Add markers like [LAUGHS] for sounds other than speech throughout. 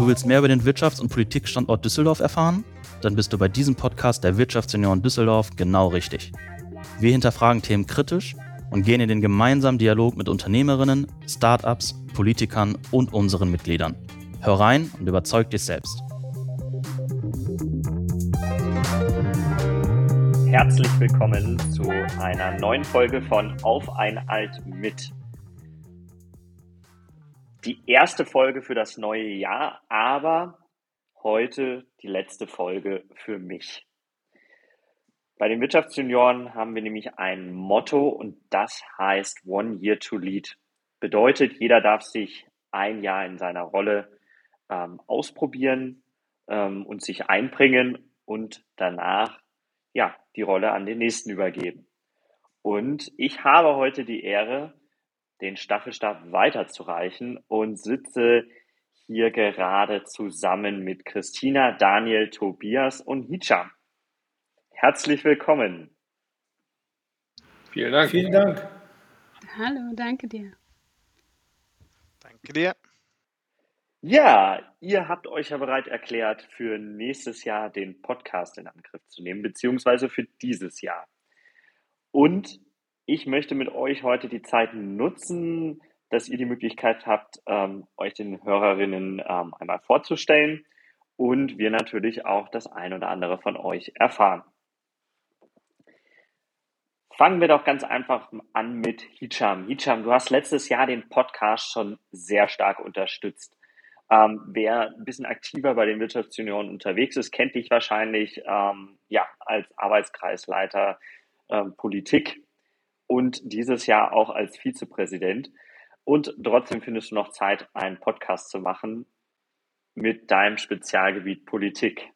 Du willst mehr über den Wirtschafts- und Politikstandort Düsseldorf erfahren? Dann bist du bei diesem Podcast der Wirtschaftsunion Düsseldorf genau richtig. Wir hinterfragen Themen kritisch und gehen in den gemeinsamen Dialog mit Unternehmerinnen, Startups, Politikern und unseren Mitgliedern. Hör rein und überzeug dich selbst. Herzlich willkommen zu einer neuen Folge von Auf ein Alt mit. Die erste Folge für das neue Jahr, aber heute die letzte Folge für mich. Bei den Wirtschaftsjunioren haben wir nämlich ein Motto und das heißt One Year to Lead. Bedeutet, jeder darf sich ein Jahr in seiner Rolle ähm, ausprobieren ähm, und sich einbringen und danach ja die Rolle an den nächsten übergeben. Und ich habe heute die Ehre, den Staffelstab weiterzureichen und sitze hier gerade zusammen mit Christina, Daniel, Tobias und Hicham. Herzlich willkommen. Vielen Dank. Vielen Dank. Hallo, danke dir. Danke dir. Ja, ihr habt euch ja bereit erklärt, für nächstes Jahr den Podcast in Angriff zu nehmen, beziehungsweise für dieses Jahr. Und ich möchte mit euch heute die Zeit nutzen, dass ihr die Möglichkeit habt, ähm, euch den Hörerinnen ähm, einmal vorzustellen und wir natürlich auch das ein oder andere von euch erfahren. Fangen wir doch ganz einfach an mit Hicham. Hicham, du hast letztes Jahr den Podcast schon sehr stark unterstützt. Ähm, wer ein bisschen aktiver bei den Wirtschaftsunionen unterwegs ist, kennt dich wahrscheinlich ähm, ja, als Arbeitskreisleiter ähm, Politik und dieses Jahr auch als Vizepräsident. Und trotzdem findest du noch Zeit, einen Podcast zu machen mit deinem Spezialgebiet Politik.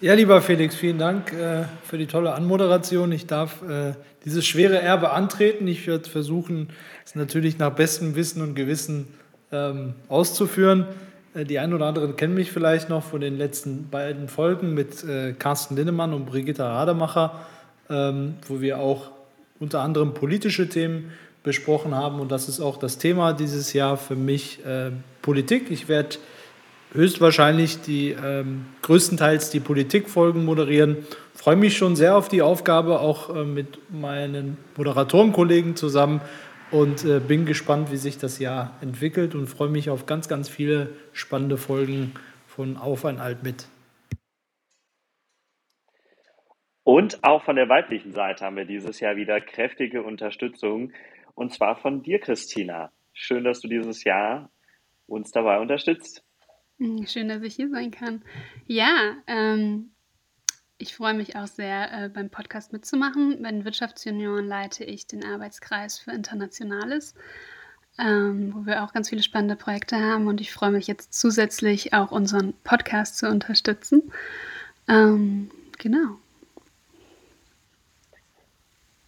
Ja, lieber Felix, vielen Dank äh, für die tolle Anmoderation. Ich darf äh, dieses schwere Erbe antreten. Ich werde versuchen, es natürlich nach bestem Wissen und Gewissen ähm, auszuführen. Äh, die einen oder anderen kennen mich vielleicht noch von den letzten beiden Folgen mit äh, Carsten Linnemann und Brigitta Rademacher ähm, wo wir auch unter anderem politische Themen besprochen haben. Und das ist auch das Thema dieses Jahr für mich äh, Politik. Ich werde höchstwahrscheinlich die ähm, größtenteils die Politikfolgen moderieren. Freue mich schon sehr auf die Aufgabe, auch äh, mit meinen Moderatorenkollegen zusammen und äh, bin gespannt, wie sich das Jahr entwickelt und freue mich auf ganz, ganz viele spannende Folgen von Auf ein Alt mit. Und auch von der weiblichen Seite haben wir dieses Jahr wieder kräftige Unterstützung. Und zwar von dir, Christina. Schön, dass du dieses Jahr uns dabei unterstützt. Hm, schön, dass ich hier sein kann. Ja, ähm, ich freue mich auch sehr, äh, beim Podcast mitzumachen. Bei den Wirtschaftsjunioren leite ich den Arbeitskreis für Internationales, ähm, wo wir auch ganz viele spannende Projekte haben. Und ich freue mich jetzt zusätzlich auch unseren Podcast zu unterstützen. Ähm, genau.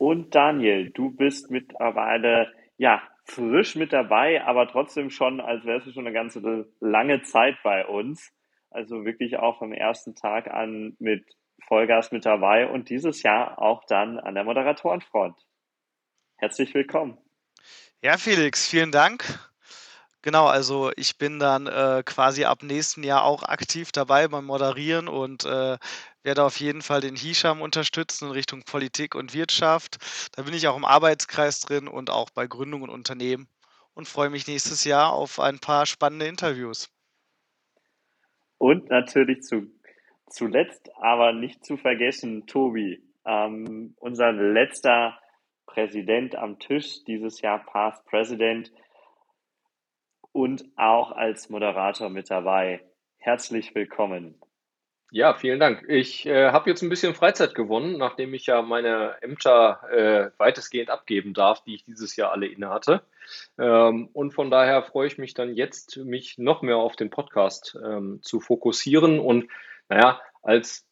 Und Daniel, du bist mittlerweile ja frisch mit dabei, aber trotzdem schon, als wärst du schon eine ganze lange Zeit bei uns. Also wirklich auch vom ersten Tag an mit Vollgas mit dabei und dieses Jahr auch dann an der Moderatorenfront. Herzlich willkommen. Ja, Felix, vielen Dank. Genau, also ich bin dann äh, quasi ab nächsten Jahr auch aktiv dabei beim Moderieren und äh, werde auf jeden Fall den Hisham unterstützen in Richtung Politik und Wirtschaft. Da bin ich auch im Arbeitskreis drin und auch bei Gründung und Unternehmen und freue mich nächstes Jahr auf ein paar spannende Interviews. Und natürlich zu, zuletzt, aber nicht zu vergessen, Tobi, ähm, unser letzter Präsident am Tisch dieses Jahr, Past President und auch als Moderator mit dabei. Herzlich willkommen. Ja, vielen Dank. Ich äh, habe jetzt ein bisschen Freizeit gewonnen, nachdem ich ja meine Ämter äh, weitestgehend abgeben darf, die ich dieses Jahr alle inne hatte. Ähm, und von daher freue ich mich dann jetzt, mich noch mehr auf den Podcast ähm, zu fokussieren. Und naja, als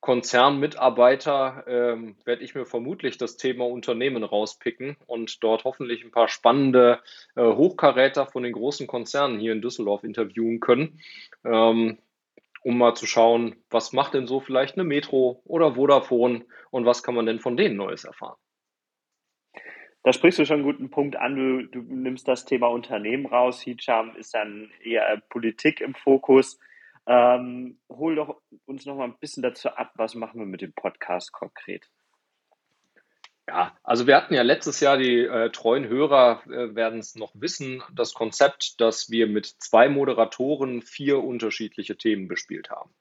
Konzernmitarbeiter ähm, werde ich mir vermutlich das Thema Unternehmen rauspicken und dort hoffentlich ein paar spannende äh, Hochkaräter von den großen Konzernen hier in Düsseldorf interviewen können. Ähm, um mal zu schauen, was macht denn so vielleicht eine Metro oder Vodafone und was kann man denn von denen Neues erfahren. da sprichst du schon einen guten Punkt an. Du, du nimmst das Thema Unternehmen raus. Hijam ist dann eher Politik im Fokus. Ähm, hol doch uns noch mal ein bisschen dazu ab, was machen wir mit dem Podcast konkret? Ja, also wir hatten ja letztes Jahr, die äh, treuen Hörer äh, werden es noch wissen, das Konzept, dass wir mit zwei Moderatoren vier unterschiedliche Themen bespielt haben.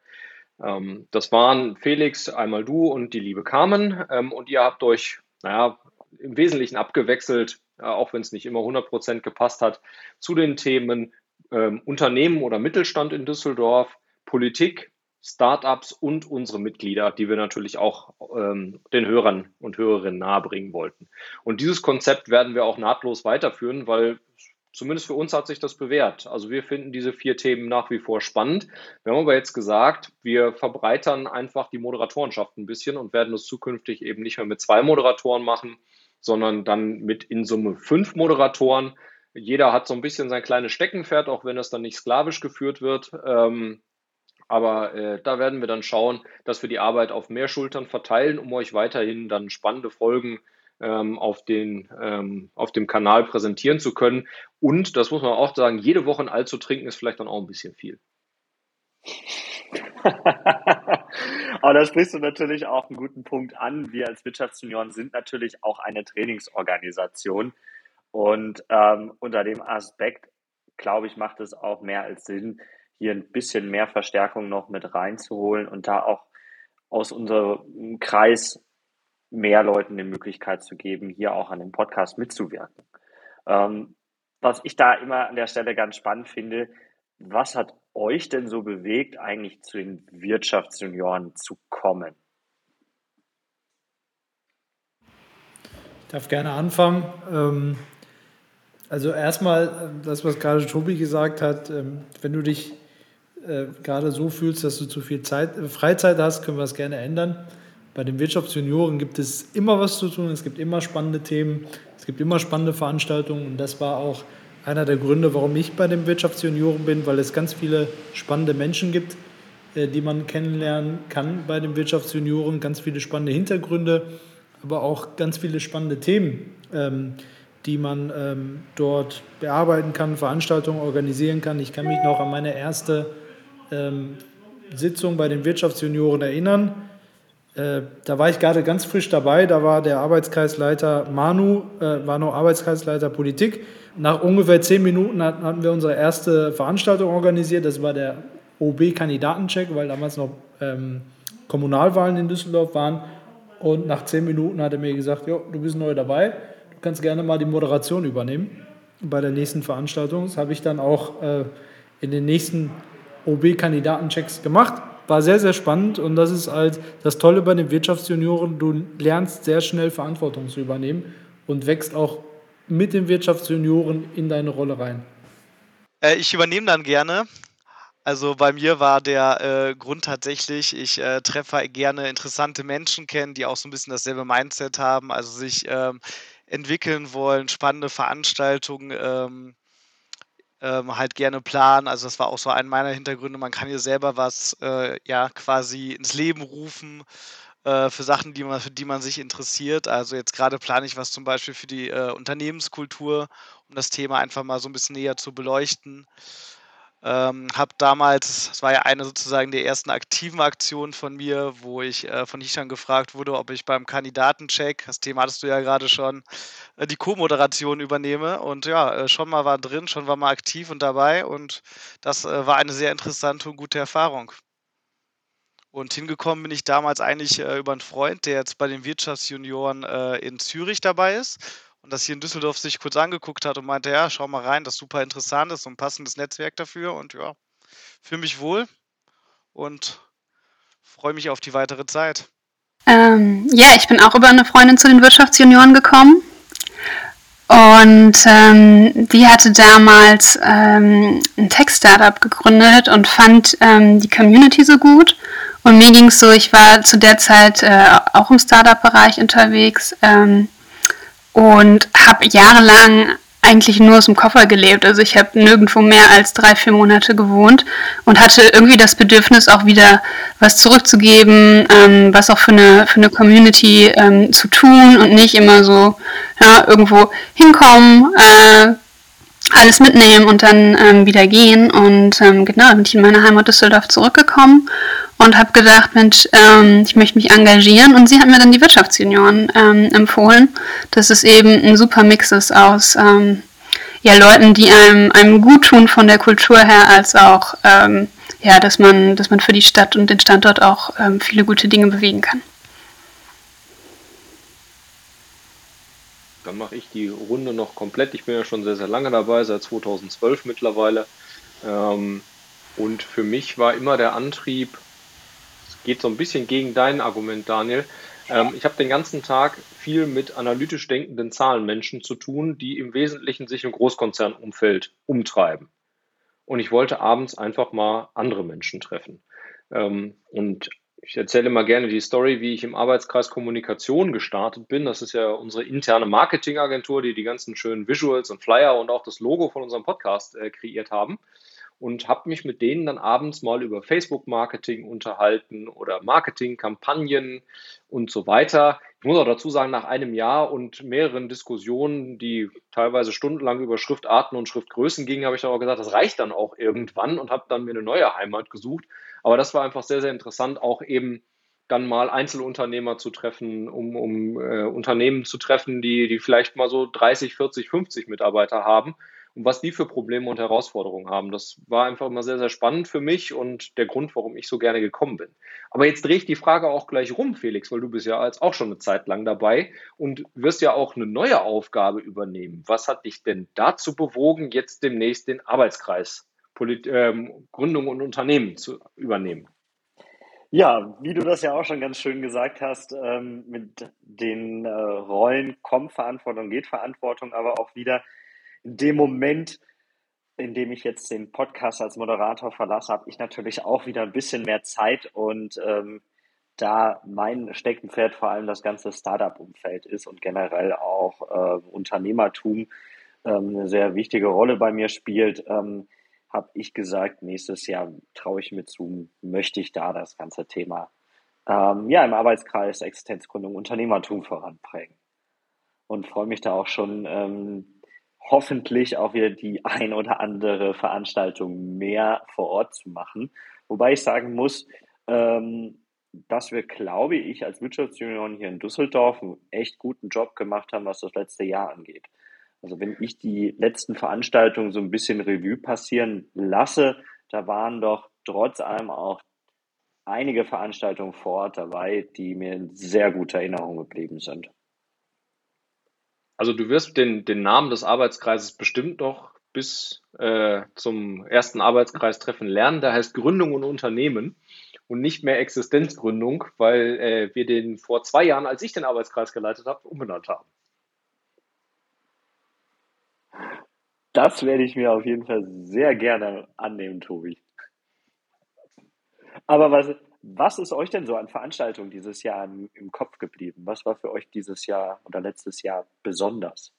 Ähm, das waren Felix, einmal du und die liebe Carmen. Ähm, und ihr habt euch, naja, im Wesentlichen abgewechselt, äh, auch wenn es nicht immer 100% gepasst hat, zu den Themen ähm, Unternehmen oder Mittelstand in Düsseldorf, Politik, Startups und unsere Mitglieder, die wir natürlich auch ähm, den Hörern und Hörerinnen nahebringen wollten. Und dieses Konzept werden wir auch nahtlos weiterführen, weil zumindest für uns hat sich das bewährt. Also wir finden diese vier Themen nach wie vor spannend. Wir haben aber jetzt gesagt, wir verbreitern einfach die Moderatorenschaft ein bisschen und werden es zukünftig eben nicht mehr mit zwei Moderatoren machen, sondern dann mit in Summe fünf Moderatoren. Jeder hat so ein bisschen sein kleines Steckenpferd, auch wenn das dann nicht sklavisch geführt wird. Ähm, aber äh, da werden wir dann schauen, dass wir die Arbeit auf mehr Schultern verteilen, um euch weiterhin dann spannende Folgen ähm, auf, den, ähm, auf dem Kanal präsentieren zu können. Und, das muss man auch sagen, jede Woche ein Alt zu trinken ist vielleicht dann auch ein bisschen viel. [LAUGHS] Aber da sprichst du natürlich auch einen guten Punkt an. Wir als Wirtschaftsjunioren sind natürlich auch eine Trainingsorganisation. Und ähm, unter dem Aspekt, glaube ich, macht es auch mehr als Sinn, hier ein bisschen mehr Verstärkung noch mit reinzuholen und da auch aus unserem Kreis mehr Leuten die Möglichkeit zu geben, hier auch an dem Podcast mitzuwirken. Ähm, was ich da immer an der Stelle ganz spannend finde, was hat euch denn so bewegt, eigentlich zu den Wirtschaftsjunioren zu kommen? Ich darf gerne anfangen. Ähm, also erstmal äh, das, was gerade Tobi gesagt hat, ähm, wenn du dich äh, gerade so fühlst, dass du zu viel Zeit, äh, Freizeit hast, können wir das gerne ändern. Bei den Wirtschaftsjunioren gibt es immer was zu tun, es gibt immer spannende Themen, es gibt immer spannende Veranstaltungen und das war auch einer der Gründe, warum ich bei den Wirtschaftsjunioren bin, weil es ganz viele spannende Menschen gibt, die man kennenlernen kann bei den Wirtschaftsjunioren, ganz viele spannende Hintergründe, aber auch ganz viele spannende Themen, ähm, die man ähm, dort bearbeiten kann, Veranstaltungen organisieren kann. Ich kann mich noch an meine erste ähm, Sitzung bei den Wirtschaftsjunioren erinnern. Äh, da war ich gerade ganz frisch dabei. Da war der Arbeitskreisleiter Manu, äh, war noch Arbeitskreisleiter Politik. Nach ungefähr zehn Minuten hatten, hatten wir unsere erste Veranstaltung organisiert. Das war der OB-Kandidatencheck, weil damals noch ähm, Kommunalwahlen in Düsseldorf waren. Und nach zehn Minuten hat er mir gesagt: Jo, du bist neu dabei. Kannst gerne mal die Moderation übernehmen bei der nächsten Veranstaltung. Das habe ich dann auch äh, in den nächsten OB-Kandidatenchecks gemacht. War sehr, sehr spannend und das ist halt das Tolle bei den Wirtschaftsjunioren. Du lernst sehr schnell Verantwortung zu übernehmen und wächst auch mit den Wirtschaftsjunioren in deine Rolle rein. Äh, ich übernehme dann gerne. Also bei mir war der äh, Grund tatsächlich, ich äh, treffe gerne interessante Menschen kennen, die auch so ein bisschen dasselbe Mindset haben, also sich ähm, entwickeln wollen, spannende Veranstaltungen ähm, ähm, halt gerne planen. Also das war auch so ein meiner Hintergründe. Man kann hier selber was äh, ja quasi ins Leben rufen äh, für Sachen, die man, für die man sich interessiert. Also jetzt gerade plane ich was zum Beispiel für die äh, Unternehmenskultur, um das Thema einfach mal so ein bisschen näher zu beleuchten. Ähm, habe damals, das war ja eine sozusagen der ersten aktiven Aktionen von mir, wo ich äh, von Hisham gefragt wurde, ob ich beim Kandidatencheck, das Thema hattest du ja gerade schon, äh, die Co-Moderation übernehme. Und ja, äh, schon mal war drin, schon war mal aktiv und dabei. Und das äh, war eine sehr interessante und gute Erfahrung. Und hingekommen bin ich damals eigentlich äh, über einen Freund, der jetzt bei den Wirtschaftsjunioren äh, in Zürich dabei ist und das hier in Düsseldorf sich kurz angeguckt hat und meinte, ja, schau mal rein, das ist super interessant, das ist so ein passendes Netzwerk dafür und ja, fühle mich wohl und freue mich auf die weitere Zeit. Ähm, ja, ich bin auch über eine Freundin zu den Wirtschaftsjunioren gekommen. Und ähm, die hatte damals ähm, ein Tech-Startup gegründet und fand ähm, die Community so gut. Und mir ging es so, ich war zu der Zeit äh, auch im Startup-Bereich unterwegs. Ähm, und habe jahrelang eigentlich nur aus dem Koffer gelebt. Also ich habe nirgendwo mehr als drei, vier Monate gewohnt und hatte irgendwie das Bedürfnis, auch wieder was zurückzugeben, ähm, was auch für eine, für eine Community ähm, zu tun und nicht immer so ja, irgendwo hinkommen, äh, alles mitnehmen und dann ähm, wieder gehen. Und ähm, genau, bin ich in meine Heimat Düsseldorf zurückgekommen und habe gedacht, Mensch, ähm, ich möchte mich engagieren. Und sie hat mir dann die Wirtschaftsunion ähm, empfohlen, dass es eben ein super Mix ist aus ähm, ja, Leuten, die einem, einem gut tun von der Kultur her, als auch, ähm, ja, dass man, dass man für die Stadt und den Standort auch ähm, viele gute Dinge bewegen kann. Dann mache ich die Runde noch komplett. Ich bin ja schon sehr, sehr lange dabei, seit 2012 mittlerweile. Ähm, und für mich war immer der Antrieb, geht so ein bisschen gegen dein Argument, Daniel. Ähm, ich habe den ganzen Tag viel mit analytisch denkenden Zahlenmenschen zu tun, die im Wesentlichen sich im Großkonzernumfeld umtreiben. Und ich wollte abends einfach mal andere Menschen treffen. Ähm, und ich erzähle mal gerne die Story, wie ich im Arbeitskreis Kommunikation gestartet bin. Das ist ja unsere interne Marketingagentur, die die ganzen schönen Visuals und Flyer und auch das Logo von unserem Podcast äh, kreiert haben. Und habe mich mit denen dann abends mal über Facebook-Marketing unterhalten oder Marketingkampagnen und so weiter. Ich muss auch dazu sagen, nach einem Jahr und mehreren Diskussionen, die teilweise stundenlang über Schriftarten und Schriftgrößen gingen, habe ich auch gesagt, das reicht dann auch irgendwann und habe dann mir eine neue Heimat gesucht aber das war einfach sehr, sehr interessant, auch eben dann mal Einzelunternehmer zu treffen, um, um äh, Unternehmen zu treffen, die, die vielleicht mal so 30, 40, 50 Mitarbeiter haben und was die für Probleme und Herausforderungen haben. Das war einfach immer sehr, sehr spannend für mich und der Grund, warum ich so gerne gekommen bin. Aber jetzt drehe ich die Frage auch gleich rum, Felix, weil du bist ja als auch schon eine Zeit lang dabei und wirst ja auch eine neue Aufgabe übernehmen. Was hat dich denn dazu bewogen, jetzt demnächst den Arbeitskreis Polit ähm, Gründung und Unternehmen zu übernehmen. Ja, wie du das ja auch schon ganz schön gesagt hast, ähm, mit den äh, Rollen kommt Verantwortung, geht Verantwortung, aber auch wieder in dem Moment, in dem ich jetzt den Podcast als Moderator verlasse, habe ich natürlich auch wieder ein bisschen mehr Zeit und ähm, da mein Steckenpferd vor allem das ganze Startup-Umfeld ist und generell auch äh, Unternehmertum ähm, eine sehr wichtige Rolle bei mir spielt, ähm, habe ich gesagt, nächstes Jahr traue ich mir zu, möchte ich da das ganze Thema ähm, ja, im Arbeitskreis Existenzgründung Unternehmertum voranbringen. Und freue mich da auch schon ähm, hoffentlich auch wieder die [LAUGHS] ein oder andere Veranstaltung mehr vor Ort zu machen. Wobei ich sagen muss, ähm, dass wir, glaube ich, als Wirtschaftsunion hier in Düsseldorf einen echt guten Job gemacht haben, was das letzte Jahr angeht. Also wenn ich die letzten Veranstaltungen so ein bisschen Revue passieren lasse, da waren doch trotz allem auch einige Veranstaltungen vor Ort dabei, die mir in sehr guter Erinnerung geblieben sind. Also du wirst den, den Namen des Arbeitskreises bestimmt noch bis äh, zum ersten Arbeitskreistreffen lernen. Der heißt Gründung und Unternehmen und nicht mehr Existenzgründung, weil äh, wir den vor zwei Jahren, als ich den Arbeitskreis geleitet habe, umbenannt haben. Das werde ich mir auf jeden Fall sehr gerne annehmen, Tobi. Aber was, was ist euch denn so an Veranstaltungen dieses Jahr im, Kopf geblieben? Was war für euch dieses Jahr oder letztes Jahr besonders?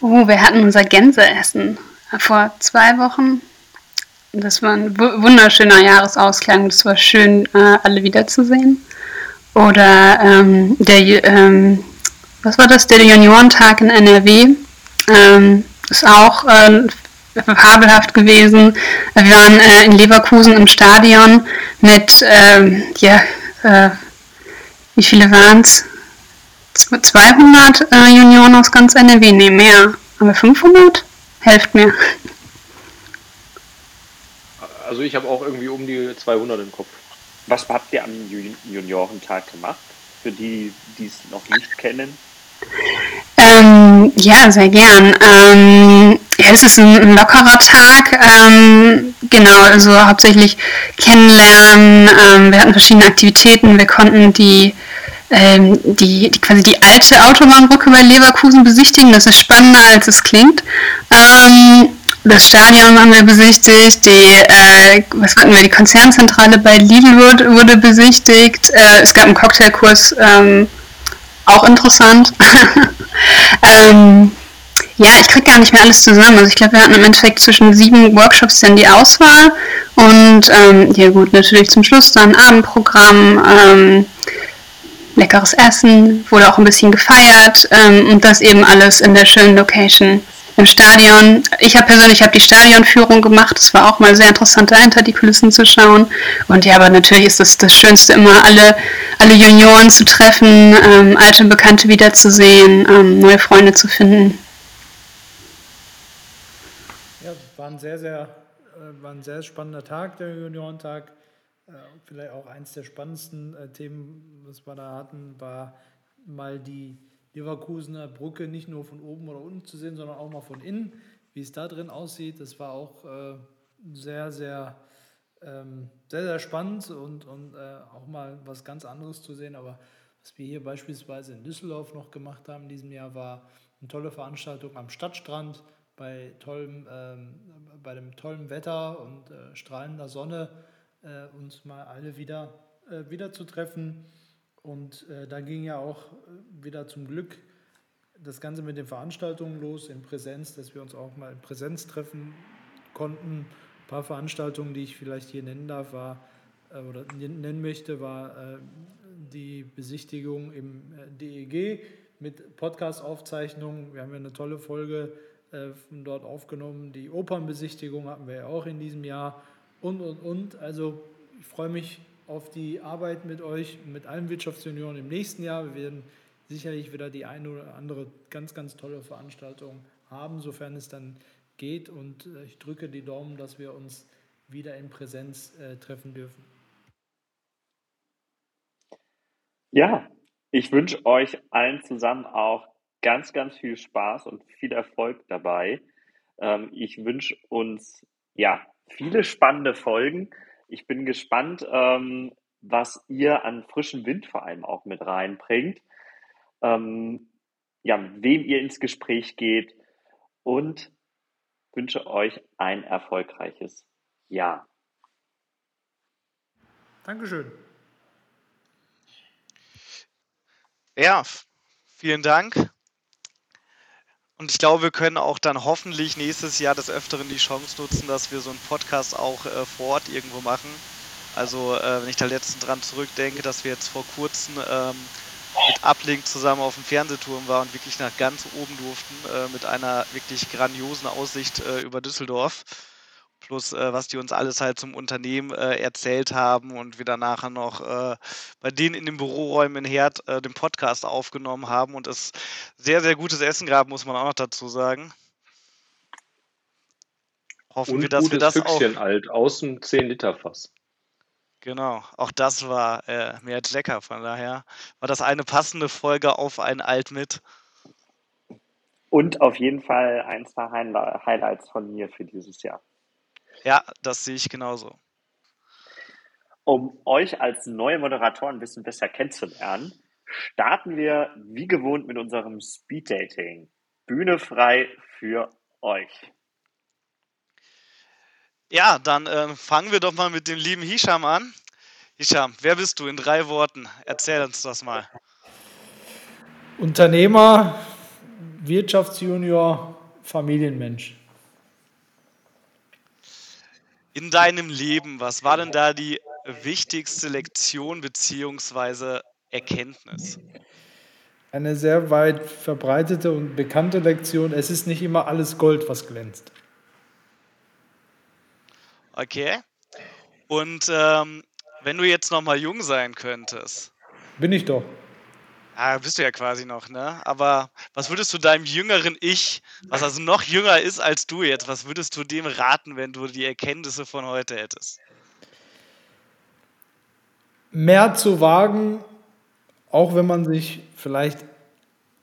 Oh, wir hatten unser Gänseessen vor zwei Wochen. Das war ein wunderschöner Jahresausklang. Das war schön, äh, alle wiederzusehen. Oder ähm, der, ähm, was war das, der Juniorentag in NRW ähm, ist auch äh, fabelhaft gewesen. Wir waren äh, in Leverkusen im Stadion mit, ähm, ja, äh, wie viele waren es? 200 äh, Junioren aus ganz NRW, nee, mehr. Haben wir 500? Helft mir. Also ich habe auch irgendwie um die 200 im Kopf. Was habt ihr am Juniorentag gemacht? Für die, die es noch nicht kennen? Ähm, ja, sehr gern. Ähm, ja, es ist ein, lockerer Tag. Ähm, genau, also hauptsächlich kennenlernen. Ähm, wir hatten verschiedene Aktivitäten. Wir konnten die, ähm, die, die, quasi die alte Autobahnbrücke bei Leverkusen besichtigen. Das ist spannender, als es klingt. Ähm, das Stadion haben wir besichtigt, die, äh, was hatten wir, die Konzernzentrale bei Lidl wurde, wurde besichtigt. Äh, es gab einen Cocktailkurs ähm, auch interessant. [LAUGHS] ähm, ja, ich kriege gar nicht mehr alles zusammen. Also ich glaube, wir hatten im Endeffekt zwischen sieben Workshops dann die Auswahl und ähm, ja gut, natürlich zum Schluss dann Abendprogramm, ähm, leckeres Essen, wurde auch ein bisschen gefeiert ähm, und das eben alles in der schönen Location im Stadion. Ich habe persönlich hab die Stadionführung gemacht. Es war auch mal sehr interessant, da hinter die Kulissen zu schauen. Und ja, aber natürlich ist es das Schönste immer, alle, alle Junioren zu treffen, ähm, alte Bekannte wiederzusehen, ähm, neue Freunde zu finden. Ja, war ein sehr, sehr, äh, war ein sehr spannender Tag, der Juniorentag. Äh, vielleicht auch eins der spannendsten äh, Themen, was wir da hatten, war mal die Leverkusener Brücke nicht nur von oben oder unten zu sehen, sondern auch mal von innen, wie es da drin aussieht. Das war auch äh, sehr, sehr, ähm, sehr, sehr spannend und, und äh, auch mal was ganz anderes zu sehen. Aber was wir hier beispielsweise in Düsseldorf noch gemacht haben in diesem Jahr, war eine tolle Veranstaltung am Stadtstrand bei, tollem, ähm, bei dem tollen Wetter und äh, strahlender Sonne äh, uns mal alle wieder, äh, wieder zu treffen und äh, da ging ja auch äh, wieder zum Glück das Ganze mit den Veranstaltungen los in Präsenz, dass wir uns auch mal in Präsenz treffen konnten. Ein paar Veranstaltungen, die ich vielleicht hier nennen darf, war äh, oder nennen möchte, war äh, die Besichtigung im äh, DEG mit Podcast-Aufzeichnungen. Wir haben ja eine tolle Folge äh, von dort aufgenommen. Die Opernbesichtigung hatten wir ja auch in diesem Jahr und und und. Also ich freue mich auf die Arbeit mit euch, mit allen Wirtschaftsjunioren im nächsten Jahr. Wir werden sicherlich wieder die eine oder andere ganz, ganz tolle Veranstaltung haben, sofern es dann geht. Und äh, ich drücke die Daumen, dass wir uns wieder in Präsenz äh, treffen dürfen. Ja, ich wünsche euch allen zusammen auch ganz, ganz viel Spaß und viel Erfolg dabei. Ähm, ich wünsche uns ja viele spannende Folgen. Ich bin gespannt, ähm, was ihr an frischem Wind vor allem auch mit reinbringt. Ähm, ja, mit wem ihr ins Gespräch geht und wünsche euch ein erfolgreiches Jahr. Dankeschön. Ja, vielen Dank. Und ich glaube, wir können auch dann hoffentlich nächstes Jahr des Öfteren die Chance nutzen, dass wir so einen Podcast auch äh, vor Ort irgendwo machen. Also, äh, wenn ich da letztens dran zurückdenke, dass wir jetzt vor kurzem ähm, mit Uplink zusammen auf dem Fernsehturm waren und wirklich nach ganz oben durften, äh, mit einer wirklich grandiosen Aussicht äh, über Düsseldorf plus äh, was die uns alles halt zum Unternehmen äh, erzählt haben und wir dann nachher noch äh, bei denen in den Büroräumen in Herd äh, den Podcast aufgenommen haben und es sehr, sehr gutes Essen gab, muss man auch noch dazu sagen. Hoffen und wir, dass wir das Füchschen auch... alt, außen 10 Liter Fass. Genau, auch das war äh, mehr als lecker, von daher war das eine passende Folge auf ein Alt mit. Und auf jeden Fall eins der Highlights von mir für dieses Jahr. Ja, das sehe ich genauso. Um euch als neue Moderatoren ein bisschen besser kennenzulernen, starten wir wie gewohnt mit unserem Speed Dating. Bühne frei für euch. Ja, dann äh, fangen wir doch mal mit dem lieben Hisham an. Hisham, wer bist du in drei Worten? Erzähl uns das mal. Unternehmer, Wirtschaftsjunior, Familienmensch in deinem Leben, was war denn da die wichtigste Lektion bzw. Erkenntnis? Eine sehr weit verbreitete und bekannte Lektion. Es ist nicht immer alles Gold, was glänzt. Okay. Und ähm, wenn du jetzt noch mal jung sein könntest. Bin ich doch. Ja, bist du ja quasi noch, ne? Aber was würdest du deinem jüngeren Ich, was also noch jünger ist als du jetzt, was würdest du dem raten, wenn du die Erkenntnisse von heute hättest? Mehr zu wagen, auch wenn man sich vielleicht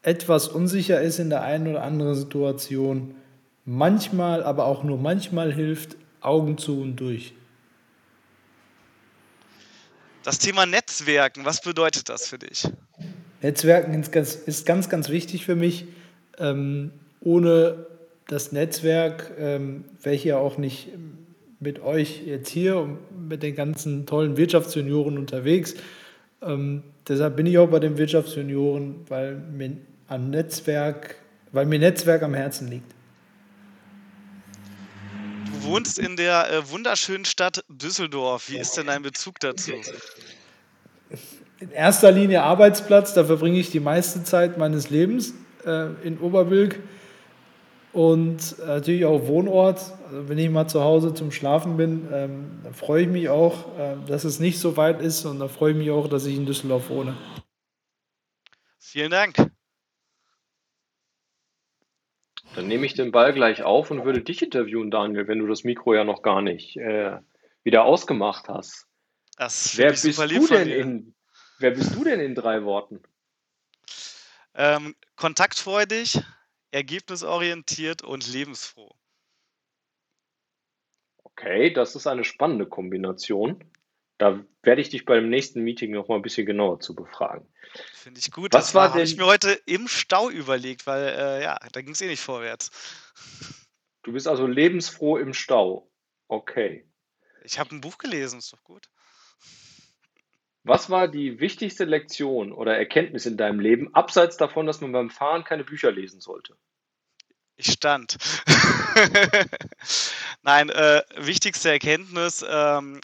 etwas unsicher ist in der einen oder anderen Situation. Manchmal, aber auch nur manchmal hilft Augen zu und durch. Das Thema Netzwerken, was bedeutet das für dich? Netzwerken ist ganz, ist ganz, ganz wichtig für mich. Ähm, ohne das Netzwerk ähm, wäre ich ja auch nicht mit euch jetzt hier und mit den ganzen tollen Wirtschaftsjunioren unterwegs. Ähm, deshalb bin ich auch bei den Wirtschaftsjunioren, weil mir am Netzwerk, weil mir Netzwerk am Herzen liegt. Du wohnst in der äh, wunderschönen Stadt Düsseldorf. Wie ist denn dein Bezug dazu? In erster Linie Arbeitsplatz, da verbringe ich die meiste Zeit meines Lebens äh, in Oberbilk und natürlich auch Wohnort. Also wenn ich mal zu Hause zum Schlafen bin, ähm, dann freue ich mich auch, äh, dass es nicht so weit ist und da freue ich mich auch, dass ich in Düsseldorf wohne. Vielen Dank. Dann nehme ich den Ball gleich auf und würde dich interviewen, Daniel, wenn du das Mikro ja noch gar nicht äh, wieder ausgemacht hast. Das wer bist du denn in Wer bist du denn in drei Worten? Ähm, kontaktfreudig, ergebnisorientiert und lebensfroh. Okay, das ist eine spannende Kombination. Da werde ich dich beim nächsten Meeting noch mal ein bisschen genauer zu befragen. Finde ich gut. Was das war denn? ich mir heute im Stau überlegt, weil äh, ja, da ging es eh nicht vorwärts. Du bist also lebensfroh im Stau. Okay. Ich habe ein Buch gelesen, ist doch gut. Was war die wichtigste Lektion oder Erkenntnis in deinem Leben, abseits davon, dass man beim Fahren keine Bücher lesen sollte? Ich stand. [LAUGHS] Nein, äh, wichtigste Erkenntnis, ähm,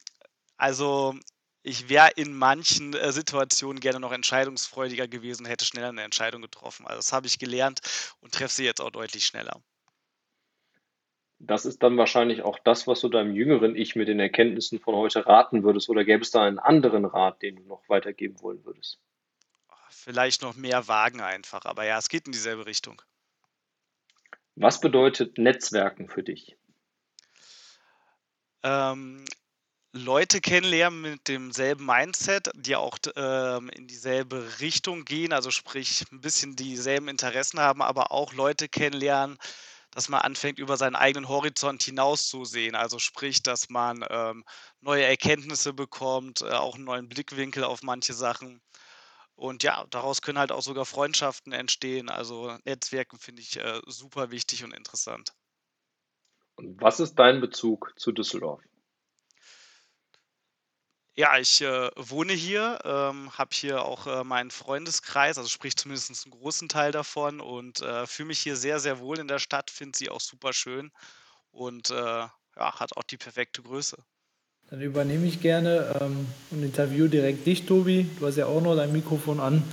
also ich wäre in manchen äh, Situationen gerne noch entscheidungsfreudiger gewesen, hätte schneller eine Entscheidung getroffen. Also das habe ich gelernt und treffe sie jetzt auch deutlich schneller. Das ist dann wahrscheinlich auch das, was du deinem jüngeren Ich mit den Erkenntnissen von heute raten würdest. Oder gäbe es da einen anderen Rat, den du noch weitergeben wollen würdest? Vielleicht noch mehr wagen einfach. Aber ja, es geht in dieselbe Richtung. Was bedeutet Netzwerken für dich? Ähm, Leute kennenlernen mit demselben Mindset, die auch ähm, in dieselbe Richtung gehen, also sprich ein bisschen dieselben Interessen haben, aber auch Leute kennenlernen, dass man anfängt, über seinen eigenen Horizont hinauszusehen. Also sprich, dass man ähm, neue Erkenntnisse bekommt, äh, auch einen neuen Blickwinkel auf manche Sachen. Und ja, daraus können halt auch sogar Freundschaften entstehen. Also Netzwerken finde ich äh, super wichtig und interessant. Und was ist dein Bezug zu Düsseldorf? Ja, ich äh, wohne hier, ähm, habe hier auch äh, meinen Freundeskreis, also sprich zumindest einen großen Teil davon und äh, fühle mich hier sehr, sehr wohl in der Stadt, finde sie auch super schön und äh, ja, hat auch die perfekte Größe. Dann übernehme ich gerne ähm, und interview direkt dich, Tobi. Du hast ja auch noch dein Mikrofon an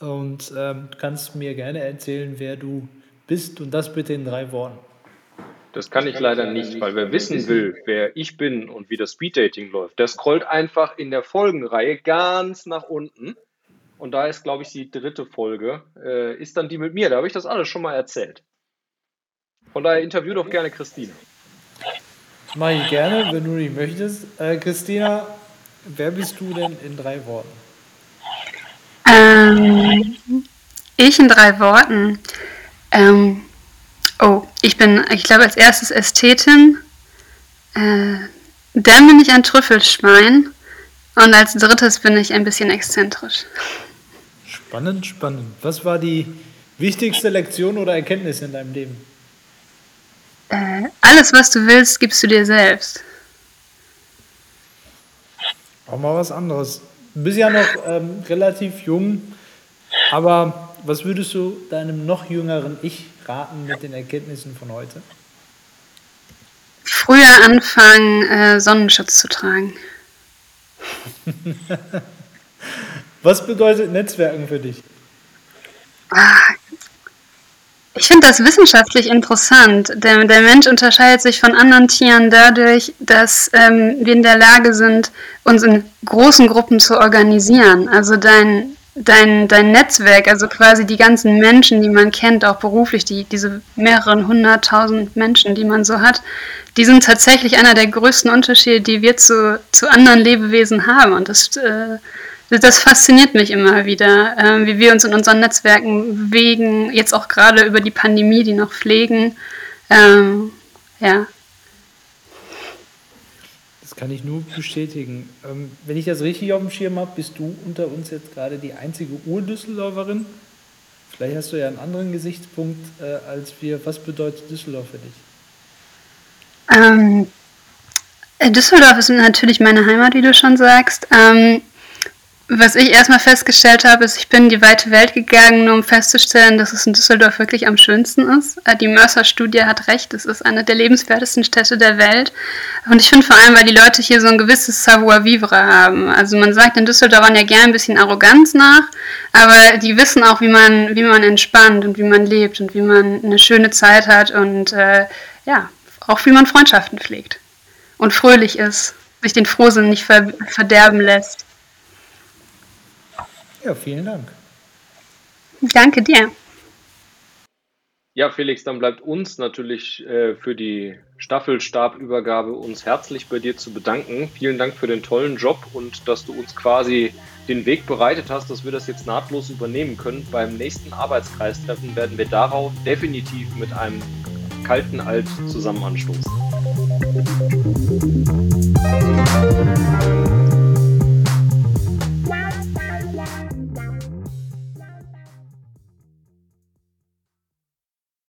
und ähm, kannst mir gerne erzählen, wer du bist und das bitte in drei Worten. Das kann ich leider nicht, weil wer wissen will, wer ich bin und wie das Speeddating läuft, der scrollt einfach in der Folgenreihe ganz nach unten. Und da ist, glaube ich, die dritte Folge, äh, ist dann die mit mir. Da habe ich das alles schon mal erzählt. Von daher interview doch gerne Christina. Das mache ich gerne, wenn du nicht möchtest. Äh, Christina, wer bist du denn in drei Worten? Ähm, ich in drei Worten. Ähm, Oh, ich bin, ich glaube, als erstes Ästhetin. Äh, dann bin ich ein Trüffelschwein. Und als drittes bin ich ein bisschen exzentrisch. Spannend, spannend. Was war die wichtigste Lektion oder Erkenntnis in deinem Leben? Äh, alles, was du willst, gibst du dir selbst. Auch mal was anderes. Du bist ja noch ähm, relativ jung, aber was würdest du deinem noch jüngeren Ich raten mit den Erkenntnissen von heute? Früher anfangen, äh, Sonnenschutz zu tragen. [LAUGHS] Was bedeutet Netzwerken für dich? Ah, ich finde das wissenschaftlich interessant. Der, der, Mensch unterscheidet sich von anderen Tieren dadurch, dass ähm, wir in der Lage sind, uns in großen Gruppen zu organisieren. Also dein dein, dein Netzwerk, also quasi die ganzen Menschen, die man kennt, auch beruflich, die, diese mehreren hunderttausend Menschen, die man so hat, die sind tatsächlich einer der größten Unterschiede, die wir zu, zu anderen Lebewesen haben. Und das, äh, das fasziniert mich immer wieder, äh, wie wir uns in unseren Netzwerken bewegen, jetzt auch gerade über die Pandemie, die noch pflegen. Ähm, ja, kann ich nur bestätigen. Ähm, wenn ich das richtig auf dem Schirm habe, bist du unter uns jetzt gerade die einzige Ur-Düsseldorferin. Vielleicht hast du ja einen anderen Gesichtspunkt äh, als wir. Was bedeutet Düsseldorf für dich? Ähm, äh, Düsseldorf ist natürlich meine Heimat, wie du schon sagst. Ähm, Was ich erstmal festgestellt habe, ist, ich bin in die weite Welt gegangen, nur um festzustellen, dass es in Düsseldorf wirklich am schönsten ist. Äh, die Mercer-Studie hat recht, es ist eine der lebenswertesten Städte der Welt. Und ich finde vor allem, weil die Leute hier so ein gewisses Savoir-vivre haben. Also man sagt in Düsseldorf ja gerne ein bisschen Arroganz nach, aber die wissen auch, wie man, wie man entspannt und wie man lebt und wie man eine schöne Zeit hat und äh, ja, auch wie man Freundschaften pflegt und fröhlich ist, sich den Frohsinn nicht ver verderben lässt. Ja, vielen Dank. Danke dir. Ja, Felix, dann bleibt uns natürlich äh, für die Staffelstabübergabe uns herzlich bei dir zu bedanken. Vielen Dank für den tollen Job und dass du uns quasi den Weg bereitet hast, dass wir das jetzt nahtlos übernehmen können. Beim nächsten Arbeitskreistreffen werden wir darauf definitiv mit einem kalten Alt zusammen anstoßen.